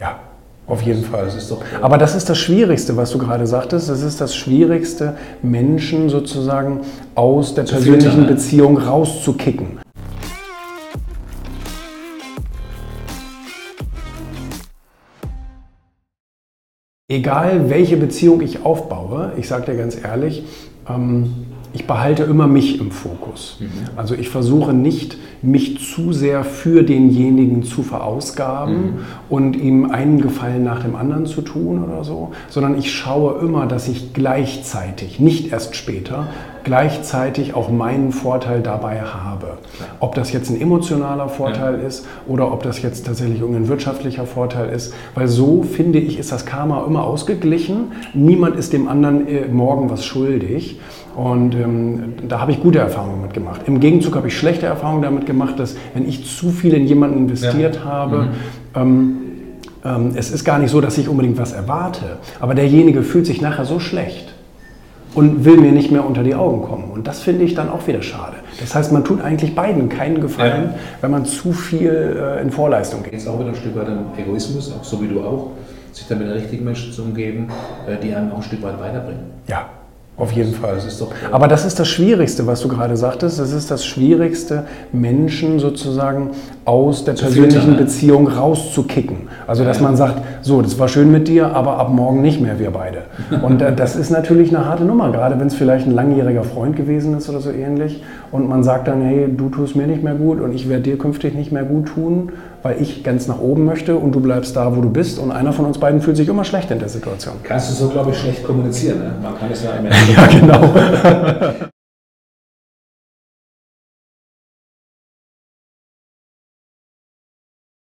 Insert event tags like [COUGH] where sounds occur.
Ja, auf jeden Fall. Das Aber das ist das Schwierigste, was du gerade sagtest. Das ist das Schwierigste, Menschen sozusagen aus der persönlichen filtern, Beziehung rauszukicken. Egal welche Beziehung ich aufbaue, ich sage dir ganz ehrlich, ähm, ich behalte immer mich im Fokus. Mhm. Also ich versuche nicht, mich zu sehr für denjenigen zu verausgaben mhm. und ihm einen Gefallen nach dem anderen zu tun oder so, sondern ich schaue immer, dass ich gleichzeitig, nicht erst später, gleichzeitig auch meinen Vorteil dabei habe. Ob das jetzt ein emotionaler Vorteil ja. ist oder ob das jetzt tatsächlich irgendein wirtschaftlicher Vorteil ist, weil so finde ich, ist das Karma immer ausgeglichen. Niemand ist dem anderen äh, morgen was schuldig. Und ähm, da habe ich gute Erfahrungen mit gemacht. Im Gegenzug habe ich schlechte Erfahrungen damit gemacht, dass wenn ich zu viel in jemanden investiert ja. habe, mhm. ähm, ähm, es ist gar nicht so, dass ich unbedingt was erwarte, aber derjenige fühlt sich nachher so schlecht und will mir nicht mehr unter die Augen kommen. Und das finde ich dann auch wieder schade. Das heißt, man tut eigentlich beiden keinen Gefallen, ja. wenn man zu viel äh, in Vorleistung geht. Jetzt auch wieder ein Stück weit am Egoismus, auch so wie du auch, sich dann mit den richtigen Menschen zu umgeben, äh, die einem auch ein Stück weit weiterbringen. Ja, auf jeden Fall. Das ist doch, Aber das ist das Schwierigste, was du gerade sagtest. Das ist das Schwierigste, Menschen sozusagen aus der persönlichen Beziehung rauszukicken. Also, dass man sagt, so, das war schön mit dir, aber ab morgen nicht mehr, wir beide. [LAUGHS] Und äh, das ist natürlich eine harte Nummer, gerade wenn es vielleicht ein langjähriger Freund gewesen ist oder so ähnlich. Und man sagt dann, hey, du tust mir nicht mehr gut und ich werde dir künftig nicht mehr gut tun weil ich ganz nach oben möchte und du bleibst da, wo du bist. Und einer von uns beiden fühlt sich immer schlecht in der Situation. Kannst du so, glaube ich, schlecht kommunizieren. Ne? Man kann es ja [LAUGHS] immer. ja, genau. [LAUGHS]